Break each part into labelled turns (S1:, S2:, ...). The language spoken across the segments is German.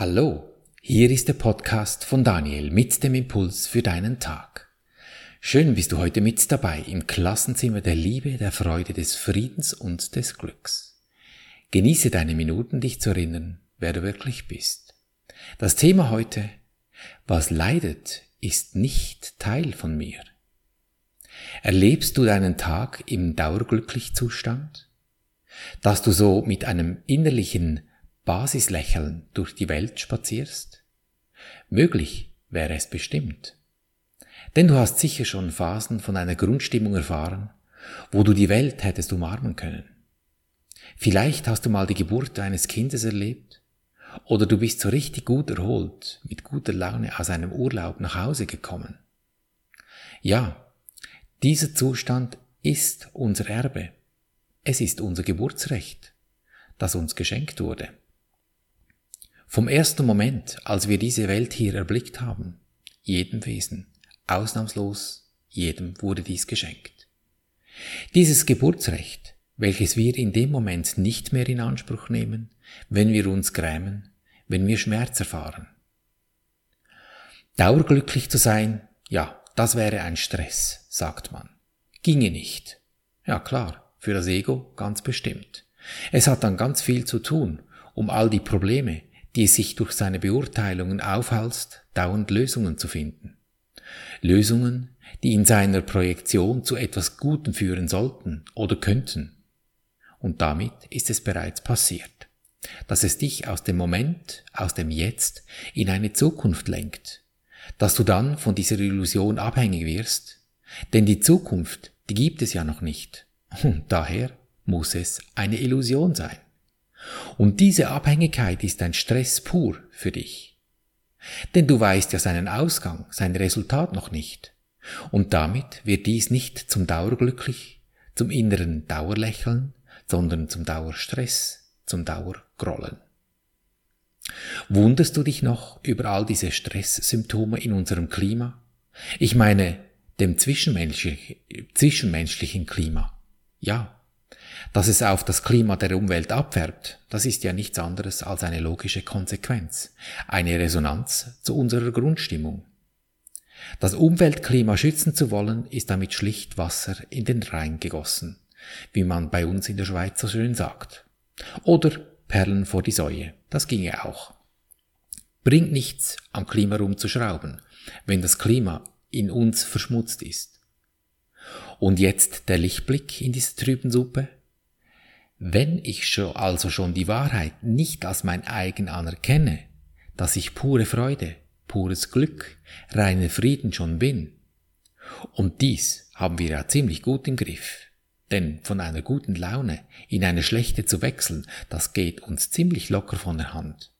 S1: Hallo, hier ist der Podcast von Daniel mit dem Impuls für deinen Tag. Schön bist du heute mit dabei im Klassenzimmer der Liebe, der Freude, des Friedens und des Glücks. Genieße deine Minuten, dich zu erinnern, wer du wirklich bist. Das Thema heute, was leidet, ist nicht Teil von mir. Erlebst du deinen Tag im dauerglücklich Zustand? Dass du so mit einem innerlichen Basislächeln durch die Welt spazierst? Möglich wäre es bestimmt. Denn du hast sicher schon Phasen von einer Grundstimmung erfahren, wo du die Welt hättest umarmen können. Vielleicht hast du mal die Geburt eines Kindes erlebt, oder du bist so richtig gut erholt, mit guter Laune aus einem Urlaub nach Hause gekommen. Ja, dieser Zustand ist unser Erbe. Es ist unser Geburtsrecht, das uns geschenkt wurde. Vom ersten Moment, als wir diese Welt hier erblickt haben, jedem Wesen, ausnahmslos jedem wurde dies geschenkt. Dieses Geburtsrecht, welches wir in dem Moment nicht mehr in Anspruch nehmen, wenn wir uns grämen, wenn wir Schmerz erfahren. Dauerglücklich zu sein, ja, das wäre ein Stress, sagt man. Ginge nicht. Ja klar, für das Ego ganz bestimmt. Es hat dann ganz viel zu tun, um all die Probleme, die es sich durch seine Beurteilungen aufhalst, dauernd Lösungen zu finden. Lösungen, die in seiner Projektion zu etwas Gutem führen sollten oder könnten. Und damit ist es bereits passiert, dass es dich aus dem Moment, aus dem Jetzt in eine Zukunft lenkt, dass du dann von dieser Illusion abhängig wirst, denn die Zukunft, die gibt es ja noch nicht, und daher muss es eine Illusion sein. Und diese Abhängigkeit ist ein Stress pur für dich. Denn du weißt ja seinen Ausgang, sein Resultat noch nicht. Und damit wird dies nicht zum Dauerglücklich, zum inneren Dauerlächeln, sondern zum Dauerstress, zum Dauergrollen. Wunderst du dich noch über all diese Stresssymptome in unserem Klima? Ich meine, dem zwischenmenschlichen Klima. Ja, dass es auf das Klima der Umwelt abfärbt, das ist ja nichts anderes als eine logische Konsequenz, eine Resonanz zu unserer Grundstimmung. Das Umweltklima schützen zu wollen, ist damit schlicht Wasser in den Rhein gegossen, wie man bei uns in der Schweiz so schön sagt. Oder Perlen vor die Säue, das ginge auch. Bringt nichts, am Klima rumzuschrauben, wenn das Klima in uns verschmutzt ist. Und jetzt der Lichtblick in dieser trüben Suppe? Wenn ich schon also schon die Wahrheit nicht als mein eigen anerkenne, dass ich pure Freude, pures Glück, reiner Frieden schon bin, und dies haben wir ja ziemlich gut im Griff, denn von einer guten Laune in eine schlechte zu wechseln, das geht uns ziemlich locker von der Hand.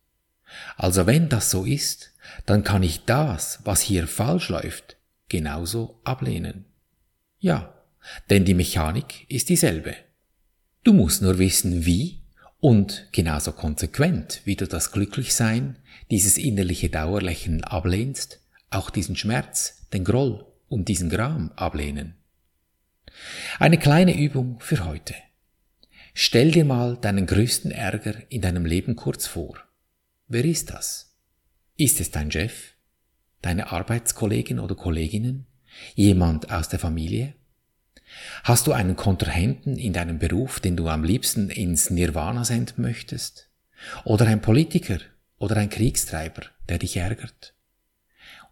S1: Also wenn das so ist, dann kann ich das, was hier falsch läuft, genauso ablehnen. Ja, denn die Mechanik ist dieselbe. Du musst nur wissen, wie und genauso konsequent, wie du das Glücklichsein, dieses innerliche Dauerlächeln ablehnst, auch diesen Schmerz, den Groll und diesen Gram ablehnen. Eine kleine Übung für heute. Stell dir mal deinen größten Ärger in deinem Leben kurz vor. Wer ist das? Ist es dein Chef? Deine Arbeitskollegin oder Kolleginnen? Jemand aus der Familie? Hast du einen Kontrahenten in deinem Beruf, den du am liebsten ins Nirvana senden möchtest? Oder ein Politiker oder ein Kriegstreiber, der dich ärgert?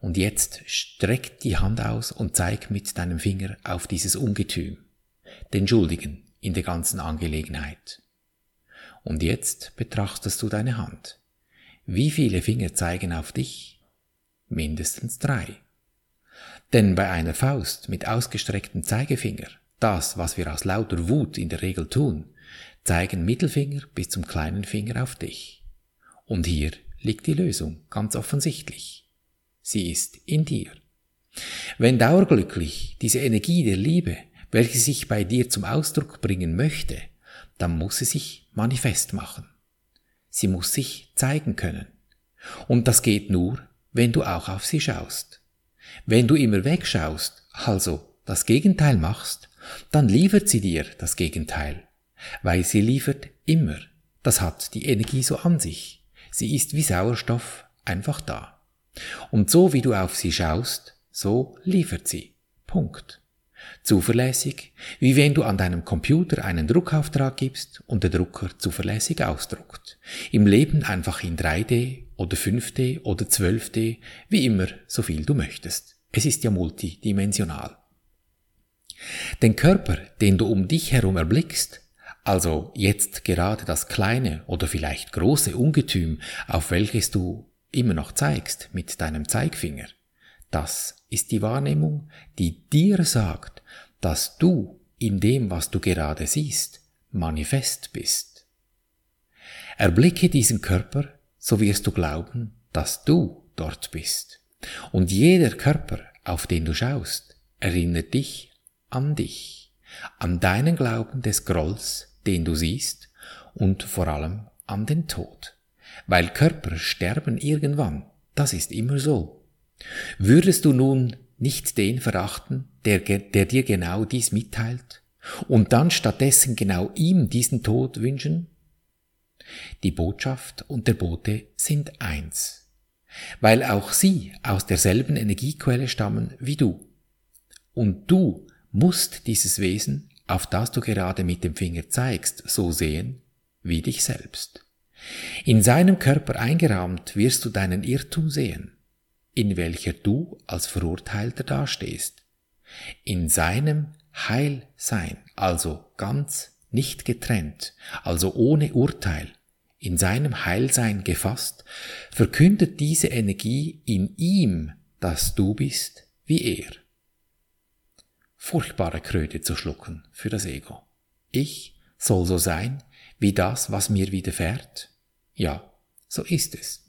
S1: Und jetzt streck die Hand aus und zeig mit deinem Finger auf dieses Ungetüm, den Schuldigen in der ganzen Angelegenheit. Und jetzt betrachtest du deine Hand. Wie viele Finger zeigen auf dich? Mindestens drei. Denn bei einer Faust mit ausgestrecktem Zeigefinger, das, was wir aus lauter Wut in der Regel tun, zeigen Mittelfinger bis zum kleinen Finger auf dich. Und hier liegt die Lösung, ganz offensichtlich. Sie ist in dir. Wenn dauerglücklich diese Energie der Liebe, welche sich bei dir zum Ausdruck bringen möchte, dann muss sie sich manifest machen. Sie muss sich zeigen können. Und das geht nur, wenn du auch auf sie schaust. Wenn du immer wegschaust, also das Gegenteil machst, dann liefert sie dir das Gegenteil, weil sie liefert immer. Das hat die Energie so an sich. Sie ist wie Sauerstoff einfach da. Und so wie du auf sie schaust, so liefert sie. Punkt. Zuverlässig, wie wenn du an deinem Computer einen Druckauftrag gibst und der Drucker zuverlässig ausdruckt. Im Leben einfach in 3D oder 5D oder 12D, wie immer, so viel du möchtest. Es ist ja multidimensional. Den Körper, den du um dich herum erblickst, also jetzt gerade das kleine oder vielleicht große Ungetüm, auf welches du immer noch zeigst mit deinem Zeigfinger, das ist die Wahrnehmung, die dir sagt, dass du in dem, was du gerade siehst, manifest bist. Erblicke diesen Körper, so wirst du glauben, dass du dort bist. Und jeder Körper, auf den du schaust, erinnert dich an dich, an deinen Glauben des Grolls, den du siehst, und vor allem an den Tod. Weil Körper sterben irgendwann, das ist immer so. Würdest du nun nicht den verachten, der, der dir genau dies mitteilt, und dann stattdessen genau ihm diesen Tod wünschen? Die Botschaft und der Bote sind eins, weil auch sie aus derselben Energiequelle stammen wie du. Und du musst dieses Wesen, auf das du gerade mit dem Finger zeigst, so sehen wie dich selbst. In seinem Körper eingerahmt wirst du deinen Irrtum sehen in welcher du als Verurteilter dastehst. In seinem Heilsein, also ganz nicht getrennt, also ohne Urteil, in seinem Heilsein gefasst, verkündet diese Energie in ihm, dass du bist wie er. Furchtbare Kröte zu schlucken für das Ego. Ich soll so sein wie das, was mir widerfährt? Ja, so ist es.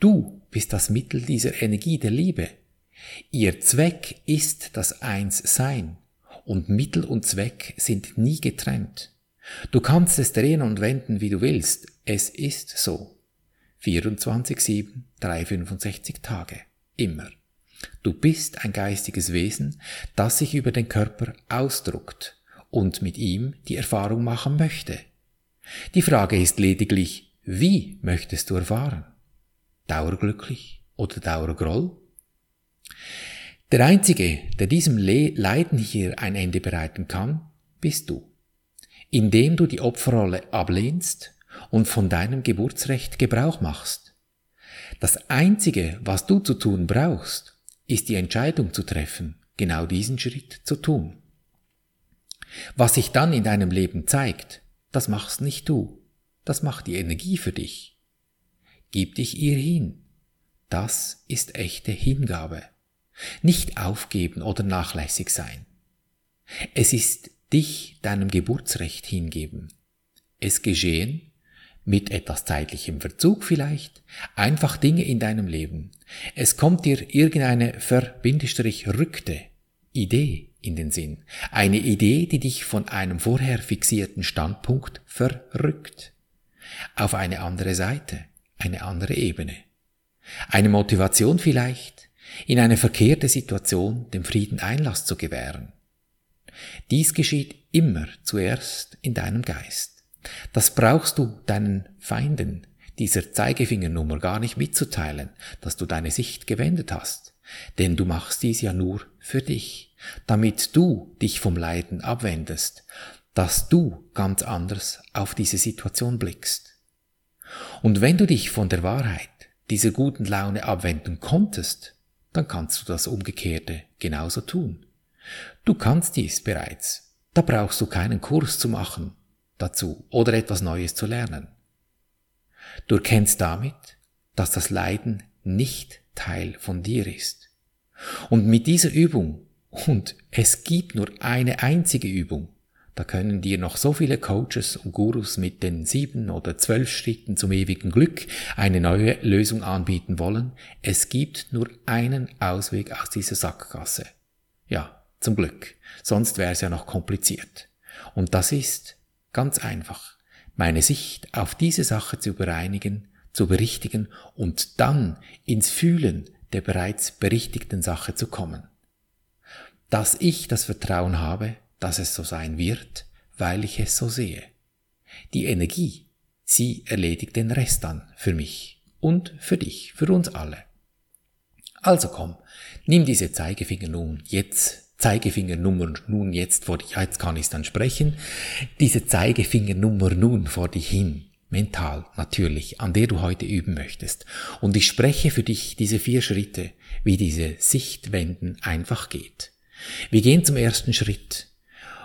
S1: Du bist das Mittel dieser Energie der Liebe. Ihr Zweck ist das Einssein und Mittel und Zweck sind nie getrennt. Du kannst es drehen und wenden, wie du willst. Es ist so. 24-7, 365 Tage. Immer. Du bist ein geistiges Wesen, das sich über den Körper ausdruckt und mit ihm die Erfahrung machen möchte. Die Frage ist lediglich, wie möchtest du erfahren? dauerglücklich oder dauergroll? Der Einzige, der diesem Leiden hier ein Ende bereiten kann, bist du, indem du die Opferrolle ablehnst und von deinem Geburtsrecht Gebrauch machst. Das Einzige, was du zu tun brauchst, ist die Entscheidung zu treffen, genau diesen Schritt zu tun. Was sich dann in deinem Leben zeigt, das machst nicht du, das macht die Energie für dich. Gib dich ihr hin. Das ist echte Hingabe. Nicht aufgeben oder nachlässig sein. Es ist dich deinem Geburtsrecht hingeben. Es geschehen, mit etwas zeitlichem Verzug vielleicht, einfach Dinge in deinem Leben. Es kommt dir irgendeine verbindestrich-rückte Idee in den Sinn. Eine Idee, die dich von einem vorher fixierten Standpunkt verrückt. Auf eine andere Seite eine andere Ebene. Eine Motivation vielleicht, in eine verkehrte Situation dem Frieden Einlass zu gewähren. Dies geschieht immer zuerst in deinem Geist. Das brauchst du deinen Feinden, dieser Zeigefingernummer gar nicht mitzuteilen, dass du deine Sicht gewendet hast. Denn du machst dies ja nur für dich, damit du dich vom Leiden abwendest, dass du ganz anders auf diese Situation blickst. Und wenn du dich von der Wahrheit, dieser guten Laune abwenden konntest, dann kannst du das Umgekehrte genauso tun. Du kannst dies bereits. Da brauchst du keinen Kurs zu machen dazu oder etwas Neues zu lernen. Du erkennst damit, dass das Leiden nicht Teil von dir ist. Und mit dieser Übung, und es gibt nur eine einzige Übung, da können dir noch so viele Coaches und Gurus mit den sieben oder zwölf Schritten zum ewigen Glück eine neue Lösung anbieten wollen. Es gibt nur einen Ausweg aus dieser Sackgasse. Ja, zum Glück. Sonst wäre es ja noch kompliziert. Und das ist ganz einfach. Meine Sicht auf diese Sache zu bereinigen, zu berichtigen und dann ins Fühlen der bereits berichtigten Sache zu kommen. Dass ich das Vertrauen habe, dass es so sein wird, weil ich es so sehe. Die Energie, Sie erledigt den Rest dann für mich und für dich, für uns alle. Also komm, nimm diese Zeigefinger nun jetzt, Zeigefingernummer nun jetzt vor dich, jetzt kann ich dann sprechen, diese Zeigefingernummer nun vor dich hin, mental natürlich, an der du heute üben möchtest. Und ich spreche für dich diese vier Schritte, wie diese Sichtwenden einfach geht. Wir gehen zum ersten Schritt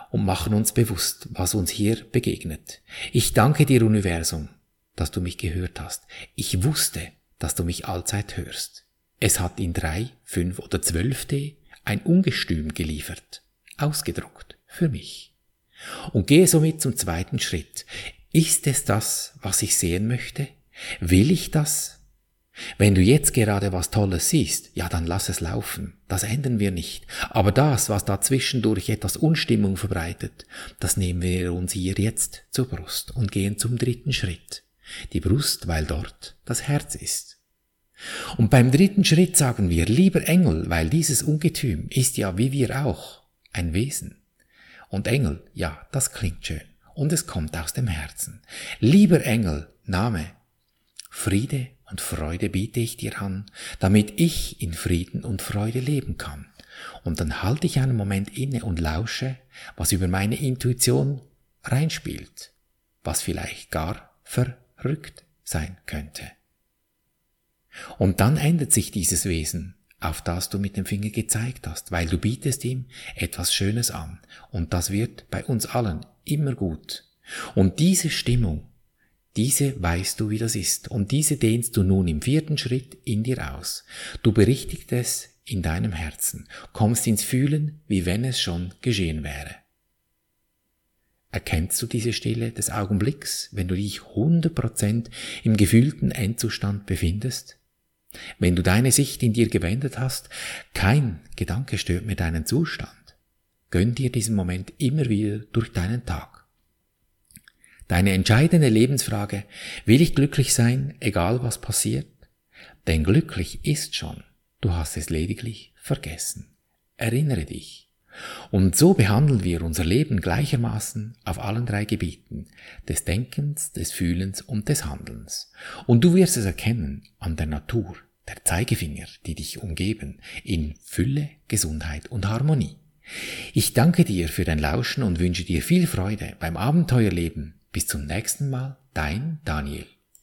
S1: und machen uns bewusst, was uns hier begegnet. Ich danke dir, Universum, dass du mich gehört hast. Ich wusste, dass du mich allzeit hörst. Es hat in drei, fünf oder zwölf D ein Ungestüm geliefert, ausgedruckt, für mich. Und gehe somit zum zweiten Schritt. Ist es das, was ich sehen möchte? Will ich das? Wenn du jetzt gerade was Tolles siehst, ja, dann lass es laufen. Das ändern wir nicht. Aber das, was da zwischendurch etwas Unstimmung verbreitet, das nehmen wir uns hier jetzt zur Brust und gehen zum dritten Schritt. Die Brust, weil dort das Herz ist. Und beim dritten Schritt sagen wir, lieber Engel, weil dieses Ungetüm ist ja wie wir auch ein Wesen. Und Engel, ja, das klingt schön. Und es kommt aus dem Herzen. Lieber Engel, Name, Friede und Freude biete ich dir an, damit ich in Frieden und Freude leben kann. Und dann halte ich einen Moment inne und lausche, was über meine Intuition reinspielt, was vielleicht gar verrückt sein könnte. Und dann ändert sich dieses Wesen, auf das du mit dem Finger gezeigt hast, weil du bietest ihm etwas Schönes an. Und das wird bei uns allen immer gut. Und diese Stimmung diese weißt du, wie das ist, und diese dehnst du nun im vierten Schritt in dir aus. Du berichtigst es in deinem Herzen, kommst ins Fühlen, wie wenn es schon geschehen wäre. Erkennst du diese Stille des Augenblicks, wenn du dich 100% im gefühlten Endzustand befindest? Wenn du deine Sicht in dir gewendet hast, kein Gedanke stört mehr deinen Zustand. Gönn dir diesen Moment immer wieder durch deinen Tag. Deine entscheidende Lebensfrage, will ich glücklich sein, egal was passiert? Denn glücklich ist schon, du hast es lediglich vergessen. Erinnere dich. Und so behandeln wir unser Leben gleichermaßen auf allen drei Gebieten, des Denkens, des Fühlens und des Handelns. Und du wirst es erkennen an der Natur, der Zeigefinger, die dich umgeben, in Fülle, Gesundheit und Harmonie. Ich danke dir für dein Lauschen und wünsche dir viel Freude beim Abenteuerleben bis zum nächsten Mal, dein Daniel.